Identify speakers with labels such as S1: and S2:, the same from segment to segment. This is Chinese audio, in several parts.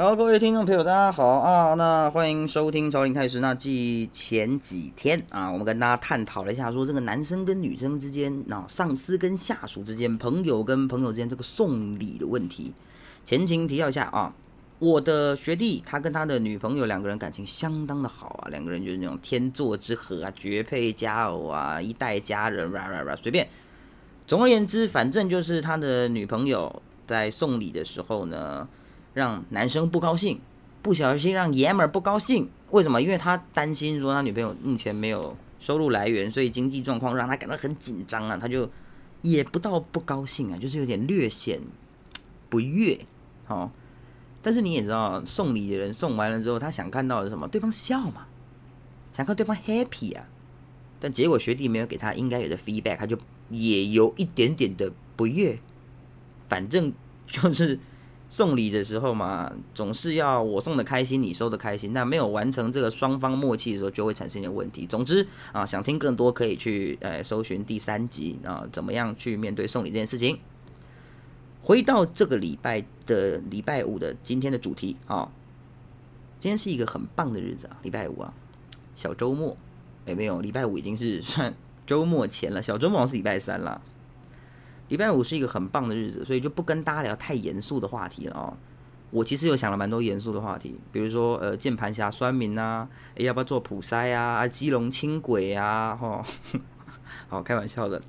S1: 好，各位听众朋友，大家好啊！那欢迎收听《朝林太师》。那继前几天啊，我们跟大家探讨了一下，说这个男生跟女生之间，那上司跟下属之间，朋友跟朋友之间这个送礼的问题。前情提要一下啊，我的学弟他跟他的女朋友两个人感情相当的好啊，两个人就是那种天作之合啊，绝配佳偶啊，一代佳人，哇哇哇，随便。总而言之，反正就是他的女朋友在送礼的时候呢。让男生不高兴，不小心让爷们儿不高兴。为什么？因为他担心说他女朋友目前没有收入来源，所以经济状况让他感到很紧张啊。他就也不到不高兴啊，就是有点略显不悦。好，但是你也知道，送礼的人送完了之后，他想看到的是什么？对方笑嘛，想看对方 happy 啊。但结果学弟没有给他应该有的 feedback，他就也有一点点的不悦。反正就是。送礼的时候嘛，总是要我送的开心，你收的开心。那没有完成这个双方默契的时候，就会产生一点问题。总之啊，想听更多可以去呃搜寻第三集啊，怎么样去面对送礼这件事情。回到这个礼拜的礼拜五的今天的主题啊，今天是一个很棒的日子啊，礼拜五啊，小周末。哎，没有，礼拜五已经是算 周末前了，小周末是礼拜三了。礼拜五是一个很棒的日子，所以就不跟大家聊太严肃的话题了哦。我其实有想了蛮多严肃的话题，比如说呃键盘侠酸民啊，要不要做普筛啊，基隆轻轨啊，哈，好开玩笑的。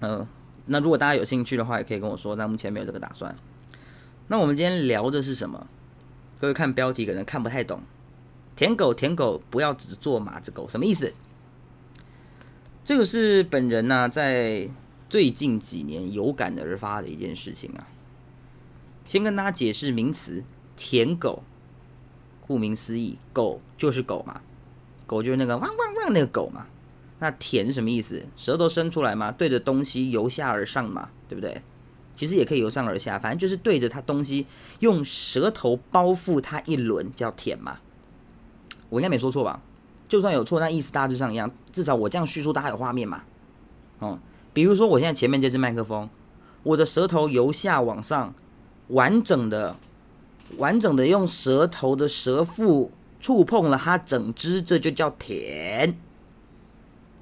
S1: 嗯，那如果大家有兴趣的话，也可以跟我说。但目前没有这个打算。那我们今天聊的是什么？各位看标题可能看不太懂。舔狗舔狗，不要只做马子狗，什么意思？这个是本人呢在。最近几年有感而发的一件事情啊，先跟大家解释名词“舔狗”。顾名思义，狗就是狗嘛，狗就是那个汪汪汪那个狗嘛。那舔什么意思？舌头伸出来嘛，对着东西由下而上嘛，对不对？其实也可以由上而下，反正就是对着它东西用舌头包覆它一轮，叫舔嘛。我应该没说错吧？就算有错，那意思大致上一样。至少我这样叙述，大家有画面嘛？哦。比如说，我现在前面这支麦克风，我的舌头由下往上，完整的、完整的用舌头的舌腹触碰了它整支，这就叫舔，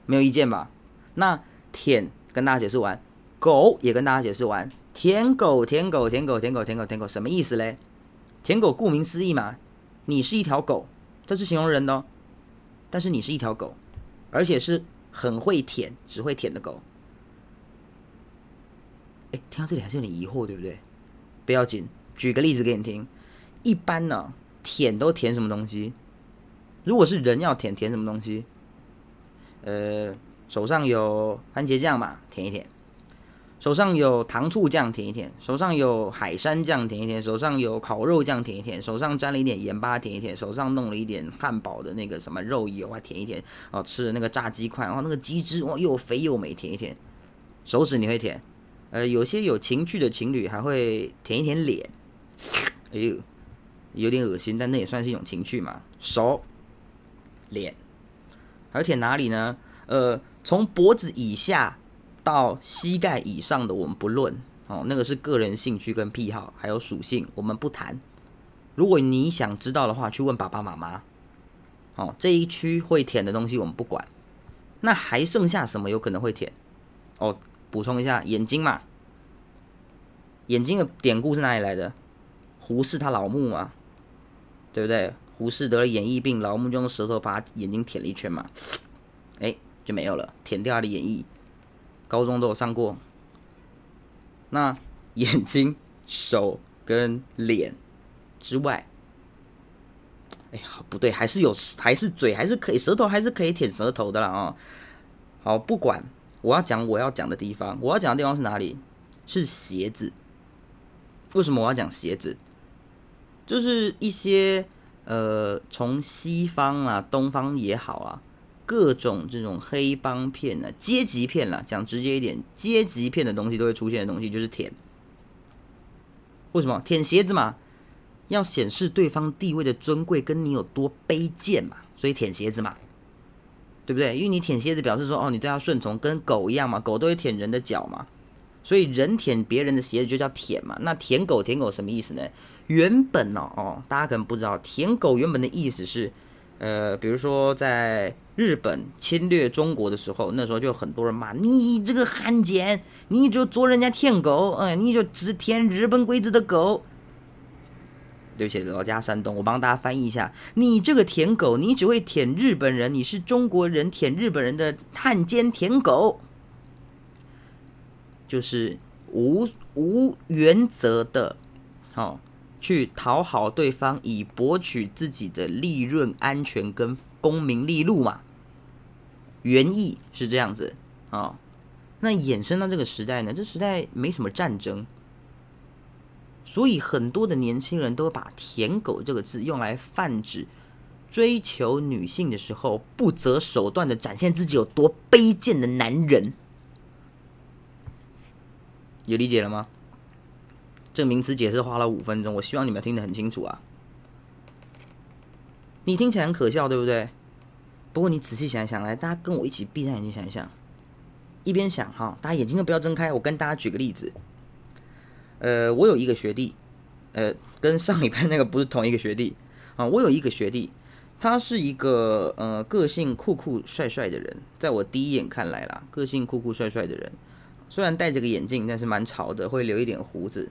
S1: 没有意见吧？那舔跟大家解释完，狗也跟大家解释完，舔狗、舔狗、舔狗、舔狗、舔狗、舔狗，什么意思嘞？舔狗顾名思义嘛，你是一条狗，这是形容人的，哦，但是你是一条狗，而且是很会舔、只会舔的狗。哎，听到这里还是有点疑惑，对不对？不要紧，举个例子给你听。一般呢，舔都舔什么东西？如果是人要舔，舔什么东西？呃，手上有番茄酱嘛，舔一舔；手上有糖醋酱，舔一舔；手上有海山酱，舔一舔；手上有烤肉酱，舔一舔；手上沾了一点盐巴，舔一舔；手上弄了一点汉堡的那个什么肉油啊，舔一舔。哦，吃的那个炸鸡块，然后那个鸡汁哇，又肥又美，舔一舔。手指你会舔？呃，有些有情趣的情侣还会舔一舔脸，哎呦，有点恶心，但那也算是一种情趣嘛。手、脸，还有舔哪里呢？呃，从脖子以下到膝盖以上的我们不论哦，那个是个人兴趣跟癖好，还有属性，我们不谈。如果你想知道的话，去问爸爸妈妈。哦，这一区会舔的东西我们不管，那还剩下什么有可能会舔？哦。补充一下，眼睛嘛，眼睛的典故是哪里来的？胡适他老木嘛，对不对？胡适得了眼翳病，老木就用舌头把他眼睛舔了一圈嘛，哎，就没有了，舔掉他的眼翳。高中都有上过。那眼睛、手跟脸之外，哎呀，不对，还是有，还是嘴，还是可以，舌头还是可以舔舌头的啦啊。好，不管。我要讲我要讲的地方，我要讲的地方是哪里？是鞋子。为什么我要讲鞋子？就是一些呃，从西方啊、东方也好啊，各种这种黑帮片啊、阶级片啦，讲直接一点，阶级片的东西都会出现的东西，就是舔。为什么舔鞋子嘛？要显示对方地位的尊贵，跟你有多卑贱嘛，所以舔鞋子嘛。对不对？因为你舔蝎子表示说，哦，你对它顺从，跟狗一样嘛，狗都会舔人的脚嘛。所以人舔别人的鞋子就叫舔嘛。那舔狗舔狗什么意思呢？原本呢，哦，大家可能不知道，舔狗原本的意思是，呃，比如说在日本侵略中国的时候，那时候就很多人骂你这个汉奸，你就做人家舔狗，嗯，你就只舔日本鬼子的狗。对不起，老家山东，我帮大家翻译一下，你这个舔狗，你只会舔日本人，你是中国人舔日本人的汉奸舔狗，就是无无原则的，好。去讨好对方，以博取自己的利润、安全跟功名利禄嘛？原意是这样子啊。那衍生到这个时代呢？这时代没什么战争，所以很多的年轻人都把“舔狗”这个字用来泛指追求女性的时候不择手段的展现自己有多卑贱的男人。有理解了吗？这个名词解释花了五分钟，我希望你们听得很清楚啊！你听起来很可笑，对不对？不过你仔细想一想，来，大家跟我一起闭上眼睛想一想，一边想哈，大家眼睛都不要睁开。我跟大家举个例子，呃，我有一个学弟，呃，跟上礼拜那个不是同一个学弟啊。我有一个学弟，他是一个呃个性酷酷帅帅的人，在我第一眼看来啦，个性酷酷帅帅的人，虽然戴着个眼镜，但是蛮潮的，会留一点胡子。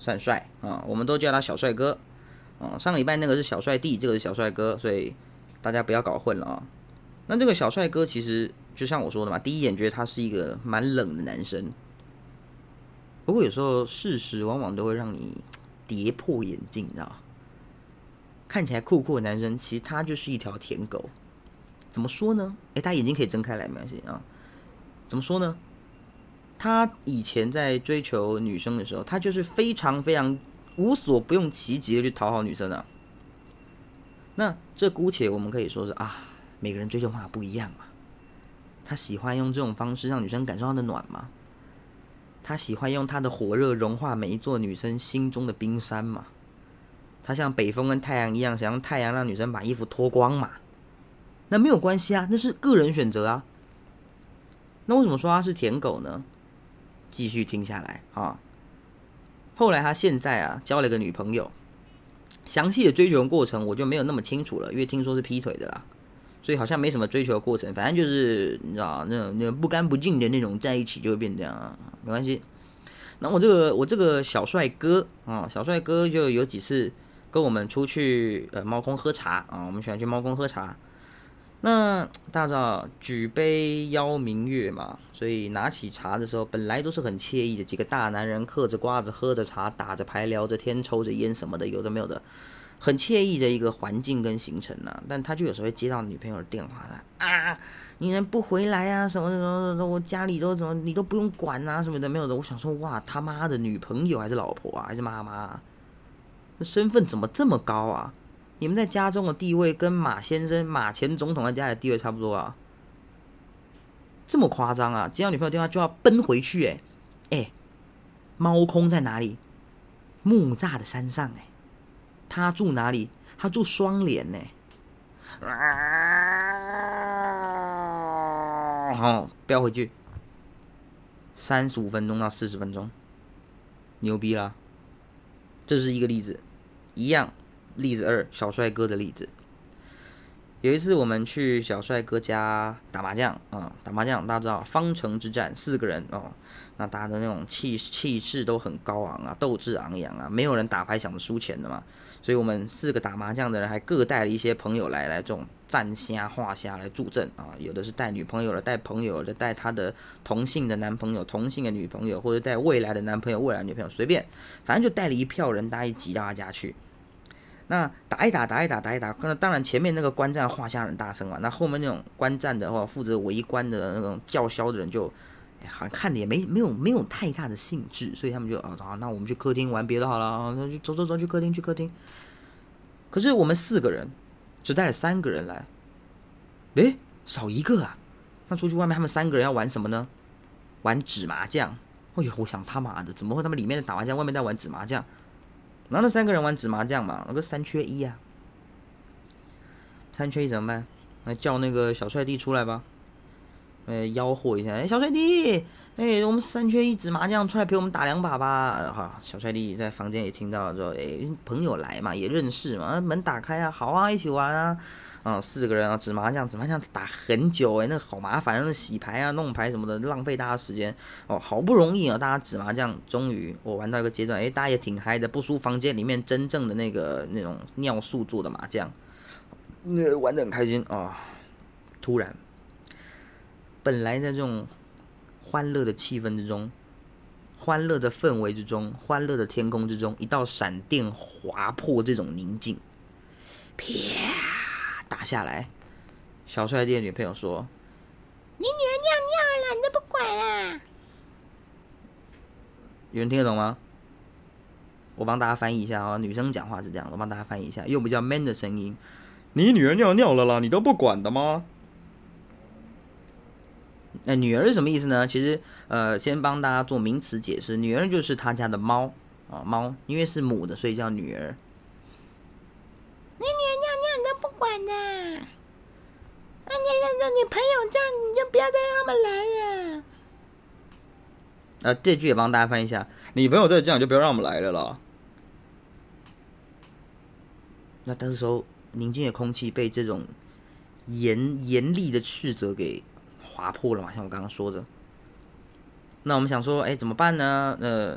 S1: 算帅啊，我们都叫他小帅哥啊。上礼拜那个是小帅弟，这个是小帅哥，所以大家不要搞混了啊。那这个小帅哥其实就像我说的嘛，第一眼觉得他是一个蛮冷的男生。不过有时候事实往往都会让你跌破眼镜，你知道吗？看起来酷酷的男生，其实他就是一条舔狗。怎么说呢？诶，他眼睛可以睁开来，没关系啊。怎么说呢？他以前在追求女生的时候，他就是非常非常无所不用其极的去讨好女生啊。那这姑且我们可以说是啊，每个人追求方法不一样嘛。他喜欢用这种方式让女生感受到的暖嘛？他喜欢用他的火热融化每一座女生心中的冰山嘛？他像北风跟太阳一样，想用太阳让女生把衣服脱光嘛？那没有关系啊，那是个人选择啊。那为什么说他是舔狗呢？继续听下来啊！后来他现在啊交了个女朋友，详细的追求过程我就没有那么清楚了，因为听说是劈腿的啦，所以好像没什么追求的过程，反正就是你知道那种那种不干不净的那种在一起就会变这样，没关系。那我这个我这个小帅哥啊，小帅哥就有几次跟我们出去呃猫空喝茶啊，我们喜欢去猫空喝茶。那大家知道举杯邀明月嘛，所以拿起茶的时候，本来都是很惬意的，几个大男人嗑着瓜子，喝着茶，打着牌，聊着天，抽着烟什么的，有的没有的，很惬意的一个环境跟行程呢。但他就有时候会接到女朋友的电话的啊，你人不回来啊，什么什么什么，我家里都怎么你都不用管啊，什么的没有的。我想说哇，他妈的女朋友还是老婆啊，还是妈妈？那身份怎么这么高啊？你们在家中的地位跟马先生、马前总统在家里的地位差不多啊？这么夸张啊？接到女朋友电话就要奔回去？哎哎，猫空在哪里？木栅的山上哎。他住哪里？他住双连呢。好，不要回去。三十五分钟到四十分钟，牛逼啦！这是一个例子，一样。例子二，小帅哥的例子。有一次我们去小帅哥家打麻将啊，打麻将大家知道方城之战四个人哦，那大家的那种气气势都很高昂啊，斗志昂扬啊，没有人打牌想着输钱的嘛，所以我们四个打麻将的人还各带了一些朋友来，来这种站虾画虾来助阵啊，有的是带女朋友的，带朋友的，带他的同性的男朋友、同性的女朋友，或者带未来的男朋友、未来女朋友，随便，反正就带了一票人，大家挤到他家去。那打一打，打一打，打一打。那当然，前面那个观战画下很大声嘛。那后面那种观战的话，负责围观的那种叫嚣的人，就好像看的也没没有没有太大的兴致，所以他们就啊啊，那我们去客厅玩别的好了，那就走走走去客厅去客厅。可是我们四个人只带了三个人来，诶，少一个啊。那出去外面，他们三个人要玩什么呢？玩纸麻将。哎呦，我想他妈的，怎么会他们里面的打麻将，外面在玩纸麻将？然后那三个人玩纸麻将嘛，那个三缺一啊，三缺一怎么办？那叫那个小帅弟出来吧，呃，吆喝一下，哎，小帅弟，哎，我们三缺一纸麻将，出来陪我们打两把吧。哈，小帅弟在房间也听到了之后，哎，朋友来嘛，也认识嘛，门打开啊，好啊，一起玩啊。啊，四个人啊，纸麻将，纸麻将打很久哎，那好麻烦，那洗牌啊、弄牌什么的，浪费大家时间哦。好不容易啊，大家纸麻将终于我玩到一个阶段，哎，大家也挺嗨的，不输房间里面真正的那个那种尿素做的麻将，那玩的很开心啊。突然，本来在这种欢乐的气氛之中，欢乐的氛围之中，欢乐的天空之中，一道闪电划破这种宁静，啪！打下来，小帅弟的女朋友说：“
S2: 你女儿尿尿了，你都不管啊？”
S1: 有人听得懂吗？我帮大家翻译一下啊，女生讲话是这样，我帮大家翻译一下，用比较 man 的声音：“你女儿尿尿了啦，你都不管的吗？”那女儿是什么意思呢？其实，呃，先帮大家做名词解释，女儿就是他家的猫啊，猫，因为是母的，所以叫女儿。
S2: 你女儿尿尿能不管的，那你让让你朋友这样，你就不要再让他们来了。
S1: 呃，这句也帮大家翻译一下，你朋友再这样，就不要让我们来了啦。那当时候宁静的空气被这种严严厉的斥责给划破了嘛？像我刚刚说的，那我们想说，哎，怎么办呢？呃，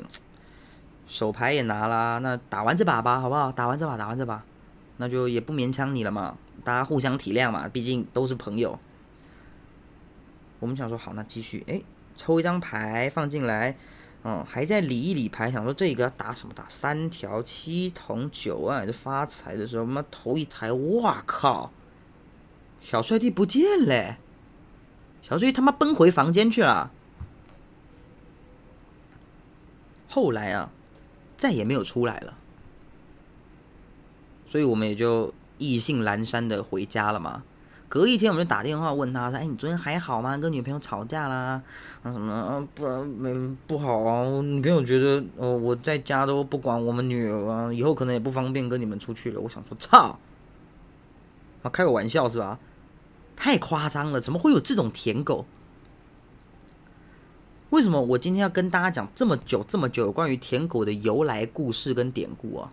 S1: 手牌也拿啦，那打完这把吧，好不好？打完这把，打完这把。那就也不勉强你了嘛，大家互相体谅嘛，毕竟都是朋友。我们想说好，那继续，哎，抽一张牌放进来，嗯，还在理一理牌，想说这个要打什么？打三条七筒九啊，就发财的时候，妈头一抬，哇靠！小帅弟不见了，小帅弟他妈奔回房间去了。后来啊，再也没有出来了。所以我们也就意兴阑珊的回家了嘛。隔一天，我们就打电话问他说：“哎，你昨天还好吗？跟女朋友吵架啦？啊什么？啊不没不好啊？女朋友觉得哦，我在家都不管我们女儿啊，以后可能也不方便跟你们出去了。”我想说，操！啊，开个玩笑是吧？太夸张了，怎么会有这种舔狗？为什么我今天要跟大家讲这么久这么久有关于舔狗的由来故事跟典故啊？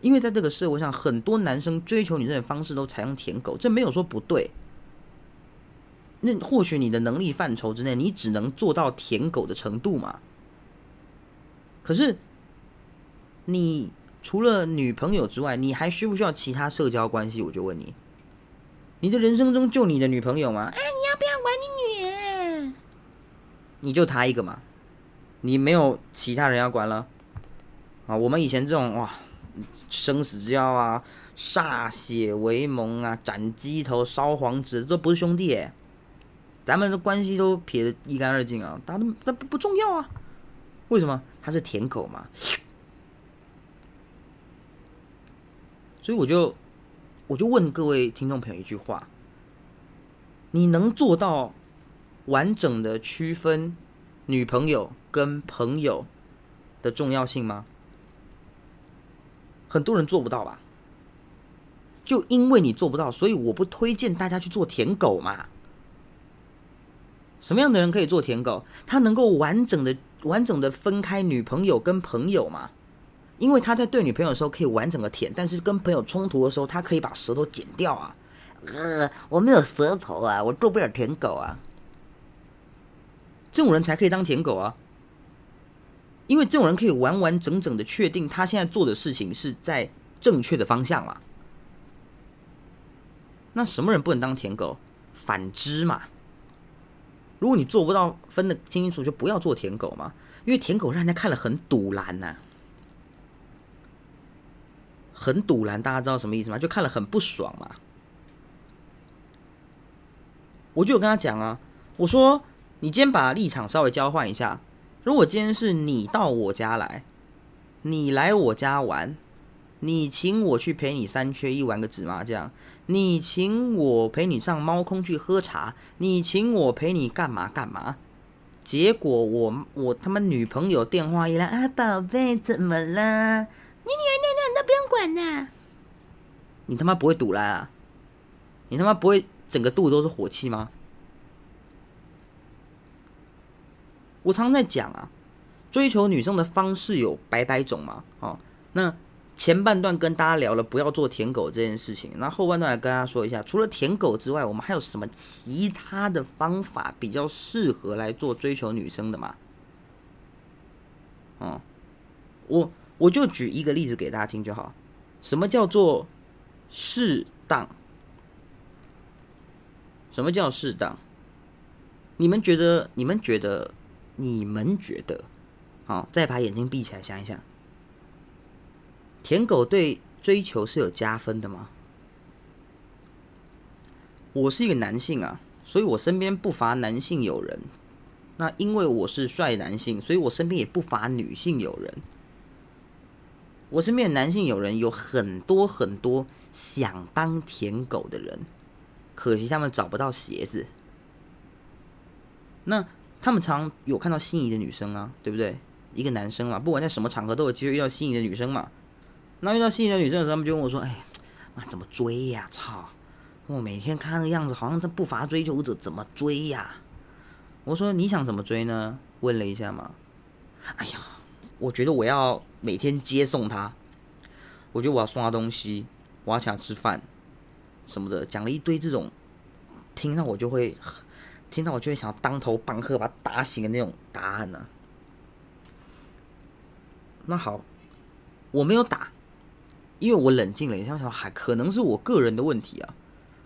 S1: 因为在这个社会上，很多男生追求女生的方式都采用舔狗，这没有说不对。那或许你的能力范畴之内，你只能做到舔狗的程度嘛。可是，你除了女朋友之外，你还需不需要其他社交关系？我就问你，你的人生中就你的女朋友吗？啊，
S2: 你要不要管你女儿？
S1: 你就她一个嘛，你没有其他人要管了。啊，我们以前这种哇。生死之交啊，歃血为盟啊，斩鸡头烧黄纸，这不是兄弟哎，咱们的关系都撇得一干二净啊，他都那不不重要啊？为什么？他是舔狗嘛，所以我就我就问各位听众朋友一句话：你能做到完整的区分女朋友跟朋友的重要性吗？很多人做不到吧？就因为你做不到，所以我不推荐大家去做舔狗嘛。什么样的人可以做舔狗？他能够完整的、完整的分开女朋友跟朋友吗？因为他在对女朋友的时候可以完整的舔，但是跟朋友冲突的时候，他可以把舌头剪掉啊。呃，我没有舌头啊，我做不了舔狗啊。这种人才可以当舔狗啊。因为这种人可以完完整整的确定他现在做的事情是在正确的方向嘛？那什么人不能当舔狗？反之嘛。如果你做不到分的清清楚，就不要做舔狗嘛。因为舔狗让人家看了很堵拦呐，很堵拦，大家知道什么意思吗？就看了很不爽嘛。我就有跟他讲啊，我说你今天把立场稍微交换一下。如果今天是你到我家来，你来我家玩，你请我去陪你三缺一玩个纸麻将，你请我陪你上猫空去喝茶，你请我陪你干嘛干嘛？结果我我他妈女朋友电话一来啊，宝贝怎么了？
S2: 你女儿尿尿你，
S1: 他妈不会堵来啊？你他妈不会整个肚子都是火气吗？我常在讲啊，追求女生的方式有百百种嘛，哦，那前半段跟大家聊了不要做舔狗这件事情，那后半段来跟大家说一下，除了舔狗之外，我们还有什么其他的方法比较适合来做追求女生的嘛？哦，我我就举一个例子给大家听就好，什么叫做适当？什么叫适当？你们觉得？你们觉得？你们觉得？好，再把眼睛闭起来想一想。舔狗对追求是有加分的吗？我是一个男性啊，所以我身边不乏男性友人。那因为我是帅男性，所以我身边也不乏女性友人。我身边的男性友人有很多很多想当舔狗的人。可惜他们找不到鞋子。那他们常有看到心仪的女生啊，对不对？一个男生嘛，不管在什么场合都有机会遇到心仪的女生嘛。那遇到心仪的女生的时候，他们就问我说：“哎，啊，怎么追呀？操！我每天看那个样子，好像他不乏追求者，怎么追呀？”我说：“你想怎么追呢？”问了一下嘛。哎呀，我觉得我要每天接送他，我觉得我要送他东西，我要请他吃饭。什么的，讲了一堆这种，听到我就会，听到我就会想要当头棒喝，把他打醒的那种答案呢。那好，我没有打，因为我冷静了一下，想还可能是我个人的问题啊，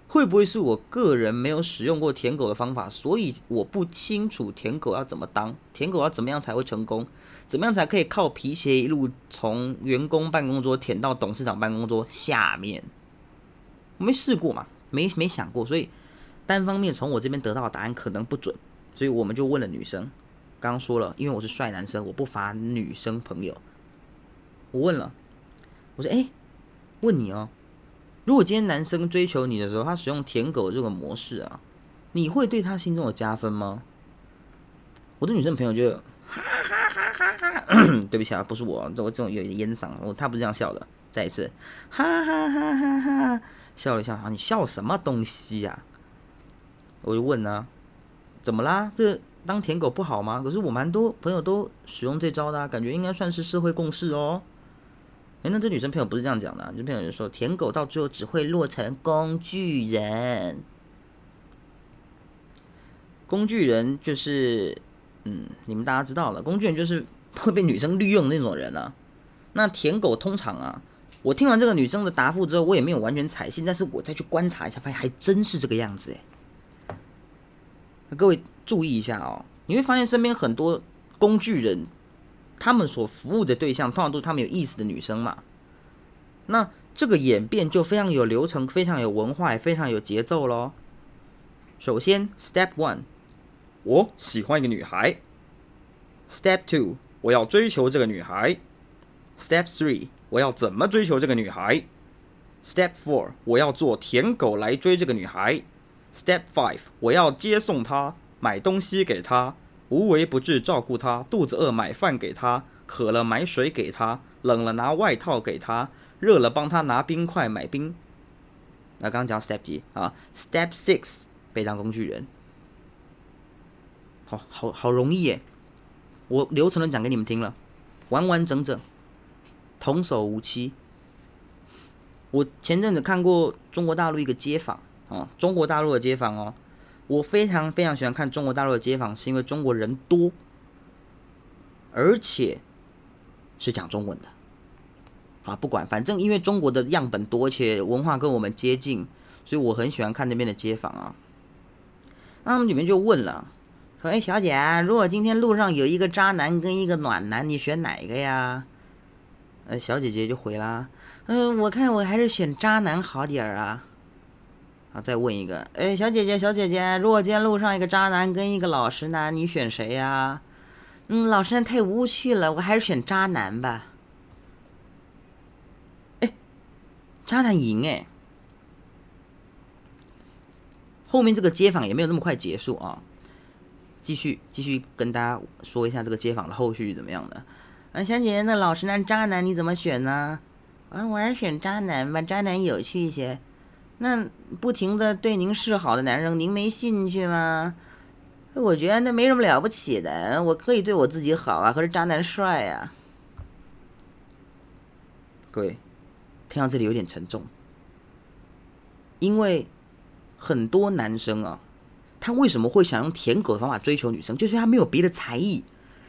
S1: 会不会是我个人没有使用过舔狗的方法，所以我不清楚舔狗要怎么当，舔狗要怎么样才会成功，怎么样才可以靠皮鞋一路从员工办公桌舔到董事长办公桌下面。我没试过嘛，没没想过，所以单方面从我这边得到的答案可能不准，所以我们就问了女生。刚刚说了，因为我是帅男生，我不乏女生朋友。我问了，我说：“哎，问你哦，如果今天男生追求你的时候，他使用舔狗这个模式啊，你会对他心中有加分吗？”我的女生朋友就哈哈哈哈哈，对不起啊，不是我，我这种有烟嗓，我他不是这样笑的。再一次，哈哈哈哈哈。笑了一下，啊，你笑什么东西呀？我就问呢，怎么啦？这当舔狗不好吗？可是我蛮多朋友都使用这招的，啊感觉应该算是社会共识哦。哎，那这女生朋友不是这样讲的，女生朋友就说，舔狗到最后只会落成工具人。工具人就是，嗯，你们大家知道了，工具人就是 会被女生利用那种人啊。那舔狗通常啊。我听完这个女生的答复之后，我也没有完全采信，但是我再去观察一下，发现还真是这个样子哎。各位注意一下哦，你会发现身边很多工具人，他们所服务的对象通常都是他们有意思的女生嘛。那这个演变就非常有流程，非常有文化，也非常有节奏喽。首先，Step One，我喜欢一个女孩。Step Two，我要追求这个女孩。Step Three。我要怎么追求这个女孩？Step four，我要做舔狗来追这个女孩。Step five，我要接送她，买东西给她，无微不至照顾他，肚子饿买饭给他，渴了买水给他，冷了拿外套给他，热了帮他拿冰块买冰。那刚刚讲 Step 几啊？Step six，被当工具人。好好好容易耶！我流程都讲给你们听了，完完整整。童叟无欺。我前阵子看过中国大陆一个街访啊，中国大陆的街访哦，我非常非常喜欢看中国大陆的街访，是因为中国人多，而且是讲中文的。啊，不管，反正因为中国的样本多，且文化跟我们接近，所以我很喜欢看那边的街访啊。那他们里面就问了，说：“哎，小姐，如果今天路上有一个渣男跟一个暖男，你选哪个呀？”呃，小姐姐就回啦，嗯，我看我还是选渣男好点儿啊。再问一个，哎，小姐姐，小姐姐，如果今天路上一个渣男跟一个老实男，你选谁呀？嗯，老实男太无趣了，我还是选渣男吧。哎，渣男赢哎。后面这个街访也没有那么快结束啊，继续继续跟大家说一下这个街访的后续怎么样的。啊，小姐姐，那老实男、渣男你怎么选呢？啊，我还是选渣男吧，渣男有趣一些。那不停的对您示好的男生，您没兴趣吗？我觉得那没什么了不起的，我可以对我自己好啊，可是渣男帅啊。各位，听到这里有点沉重，因为很多男生啊，他为什么会想用舔狗的方法追求女生？就是他没有别的才艺，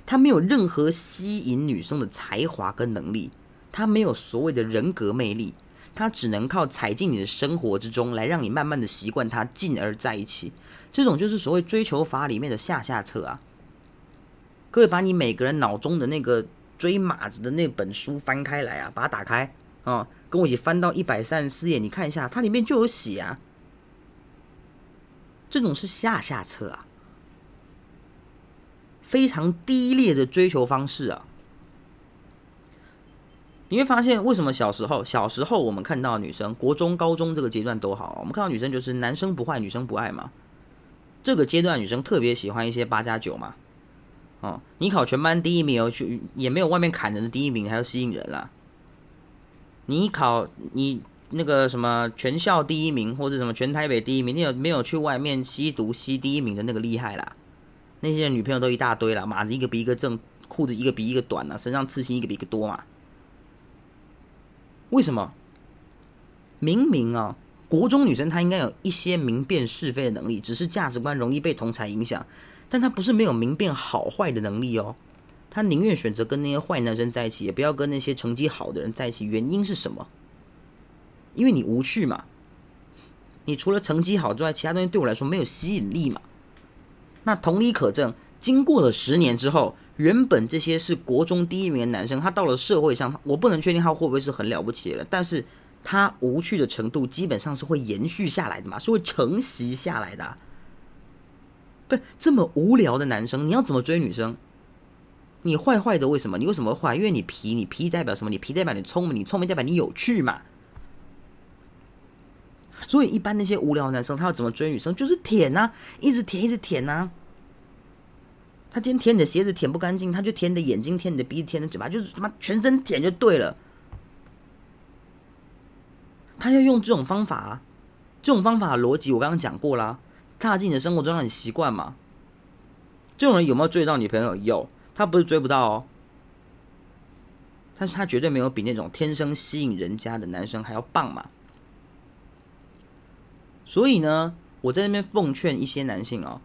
S1: 他没有任何吸引女生的才华跟能力，他没有所谓的人格魅力，他只能靠踩进你的生活之中来让你慢慢的习惯他，进而在一起。这种就是所谓追求法里面的下下策啊。各位，把你每个人脑中的那个。追马子的那本书翻开来啊，把它打开啊，跟我一起翻到一百三十四页，你看一下，它里面就有写啊。这种是下下策啊，非常低劣的追求方式啊。你会发现，为什么小时候小时候我们看到女生，国中、高中这个阶段都好，我们看到女生就是男生不坏，女生不爱嘛。这个阶段女生特别喜欢一些八加九嘛。哦，你考全班第一名哦，就也没有外面砍人的第一名还要吸引人啦。你考你那个什么全校第一名或者什么全台北第一名，你有没有去外面吸毒吸第一名的那个厉害啦？那些女朋友都一大堆了，马子一个比一个正，裤子一个比一个短啊，身上刺青一个比一个多嘛。为什么？明明啊，国中女生她应该有一些明辨是非的能力，只是价值观容易被同才影响。但她不是没有明辨好坏的能力哦，她宁愿选择跟那些坏男生在一起，也不要跟那些成绩好的人在一起。原因是什么？因为你无趣嘛，你除了成绩好之外，其他东西对我来说没有吸引力嘛。那同理可证，经过了十年之后，原本这些是国中第一名的男生，他到了社会上，我不能确定他会不会是很了不起的人，但是他无趣的程度基本上是会延续下来的嘛，是会承袭下来的。不，这么无聊的男生，你要怎么追女生？你坏坏的，为什么？你为什么坏？因为你皮，你皮代表什么？你皮代表你聪明，你聪明代表你有趣嘛。所以一般那些无聊男生，他要怎么追女生？就是舔呐，一直舔，一直舔呐。他今天舔你的鞋子舔不干净，他就舔你的眼睛，舔你的鼻子，舔你的嘴巴，就是他妈全身舔就对了。他要用这种方法，这种方法逻辑我刚刚讲过啦。踏进你的生活中，让你习惯嘛？这种人有没有追到女朋友？有，他不是追不到哦，但是他绝对没有比那种天生吸引人家的男生还要棒嘛。所以呢，我在那边奉劝一些男性哦，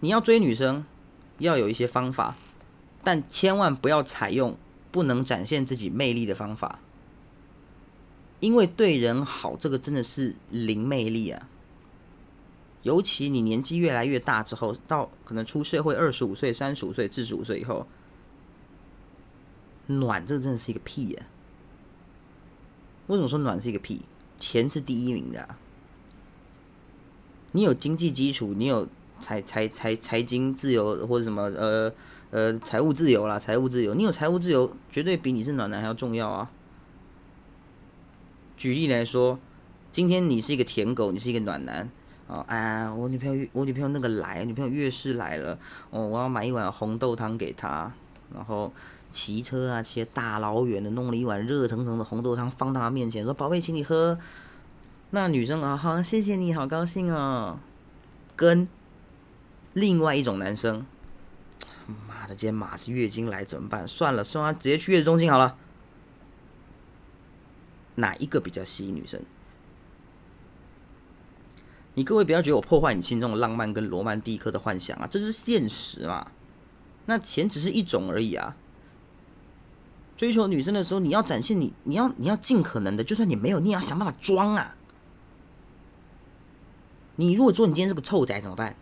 S1: 你要追女生，要有一些方法，但千万不要采用不能展现自己魅力的方法，因为对人好这个真的是零魅力啊。尤其你年纪越来越大之后，到可能出社会二十五岁、三十五岁、四十五岁以后，暖这真的是一个屁呀！为什么说暖是一个屁？钱是第一名的，你有经济基础，你有财财财财经自由或者什么呃呃财务自由啦，财务自由，你有财务自由，绝对比你是暖男还要重要啊！举例来说，今天你是一个舔狗，你是一个暖男。哦啊！我女朋友，我女朋友那个来，女朋友月事来了，哦，我要买一碗红豆汤给她，然后骑车啊，骑大老远的，弄了一碗热腾腾的红豆汤放到她面前，说：“宝贝，请你喝。”那女生啊，好，谢谢你好高兴哦。跟另外一种男生，妈的，今天马是月经来怎么办？算了，算了直接去月子中心好了。哪一个比较吸引女生？你各位不要觉得我破坏你心中的浪漫跟罗曼蒂克的幻想啊，这是现实嘛？那钱只是一种而已啊。追求女生的时候，你要展现你，你要你要尽可能的，就算你没有，你也要想办法装啊。你如果说你今天是个臭仔怎么办？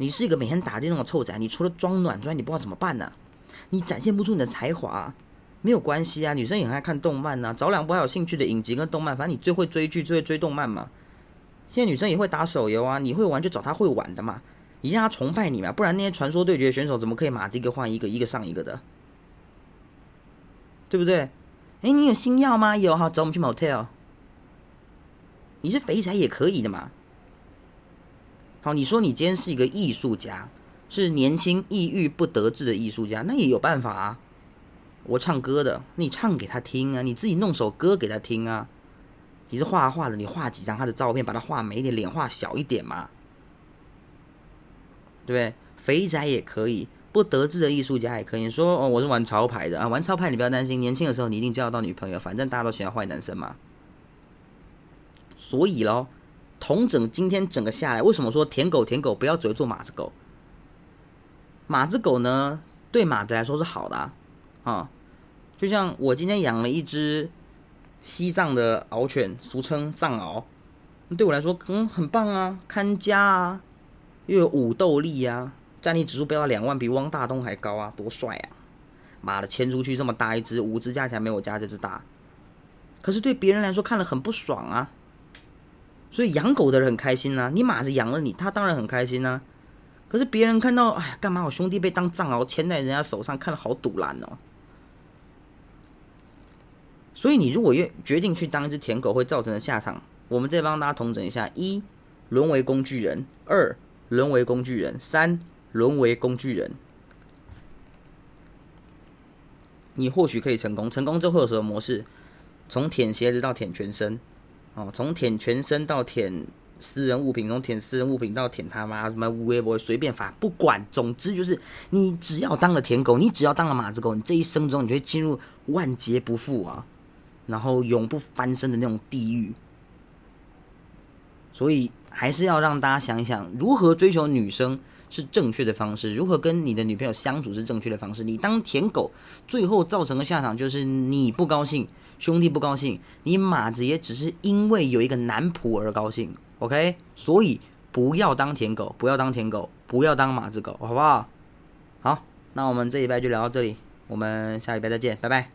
S1: 你是一个每天打电动的臭仔，你除了装暖之外，你不知道怎么办呢？你展现不出你的才华，没有关系啊。女生也很爱看动漫呐，找两部还有兴趣的影集跟动漫，反正你最会追剧，最会追动漫嘛。现在女生也会打手游啊，你会玩就找她会玩的嘛，你让她崇拜你嘛，不然那些传说对决选手怎么可以马这个换一个，一个上一个的，对不对？哎，你有星耀吗？有，哈，走，我们去 motel。你是肥仔也可以的嘛。好，你说你今天是一个艺术家，是年轻抑郁不得志的艺术家，那也有办法啊。我唱歌的，你唱给他听啊，你自己弄首歌给他听啊。你是画画的，你画几张他的照片，把他画美一点，脸画小一点嘛。对不对？肥宅也可以，不得志的艺术家也可以。你说哦，我是玩潮牌的啊，玩潮牌你不要担心，年轻的时候你一定交得到女朋友，反正大家都喜欢坏男生嘛。所以咯，同整今天整个下来，为什么说舔狗舔狗不要只会做马子狗？马子狗呢，对马子来说是好的啊，啊，就像我今天养了一只西藏的獒犬，俗称藏獒，对我来说嗯很棒啊，看家啊，又有武斗力啊，战力指数飙到两万，比汪大东还高啊，多帅啊！妈的，牵出去这么大一只，五只加起来没我家这只大，可是对别人来说看了很不爽啊。所以养狗的人很开心呐，你马子养了你，他当然很开心呐。可是别人看到，哎，干嘛我兄弟被当藏獒牵在人家手上，看了好堵烂哦。所以你如果愿决定去当一只舔狗，会造成的下场，我们再帮大家统整一下：一，沦为工具人；二，沦为工具人；三，沦为工具人。你或许可以成功，成功之后有什么模式？从舔鞋子到舔全身，哦，从舔全身到舔。私人物品，从舔私人物品到舔他妈什么乌龟，不会随便发，不管，总之就是你只要当了舔狗，你只要当了马子狗，你这一生中你就会进入万劫不复啊，然后永不翻身的那种地狱。所以还是要让大家想一想，如何追求女生是正确的方式，如何跟你的女朋友相处是正确的方式。你当舔狗，最后造成的下场就是你不高兴，兄弟不高兴，你马子也只是因为有一个男仆而高兴。OK，所以不要当舔狗，不要当舔狗，不要当马子狗，好不好？好，那我们这一拜就聊到这里，我们下礼拜再见，拜拜。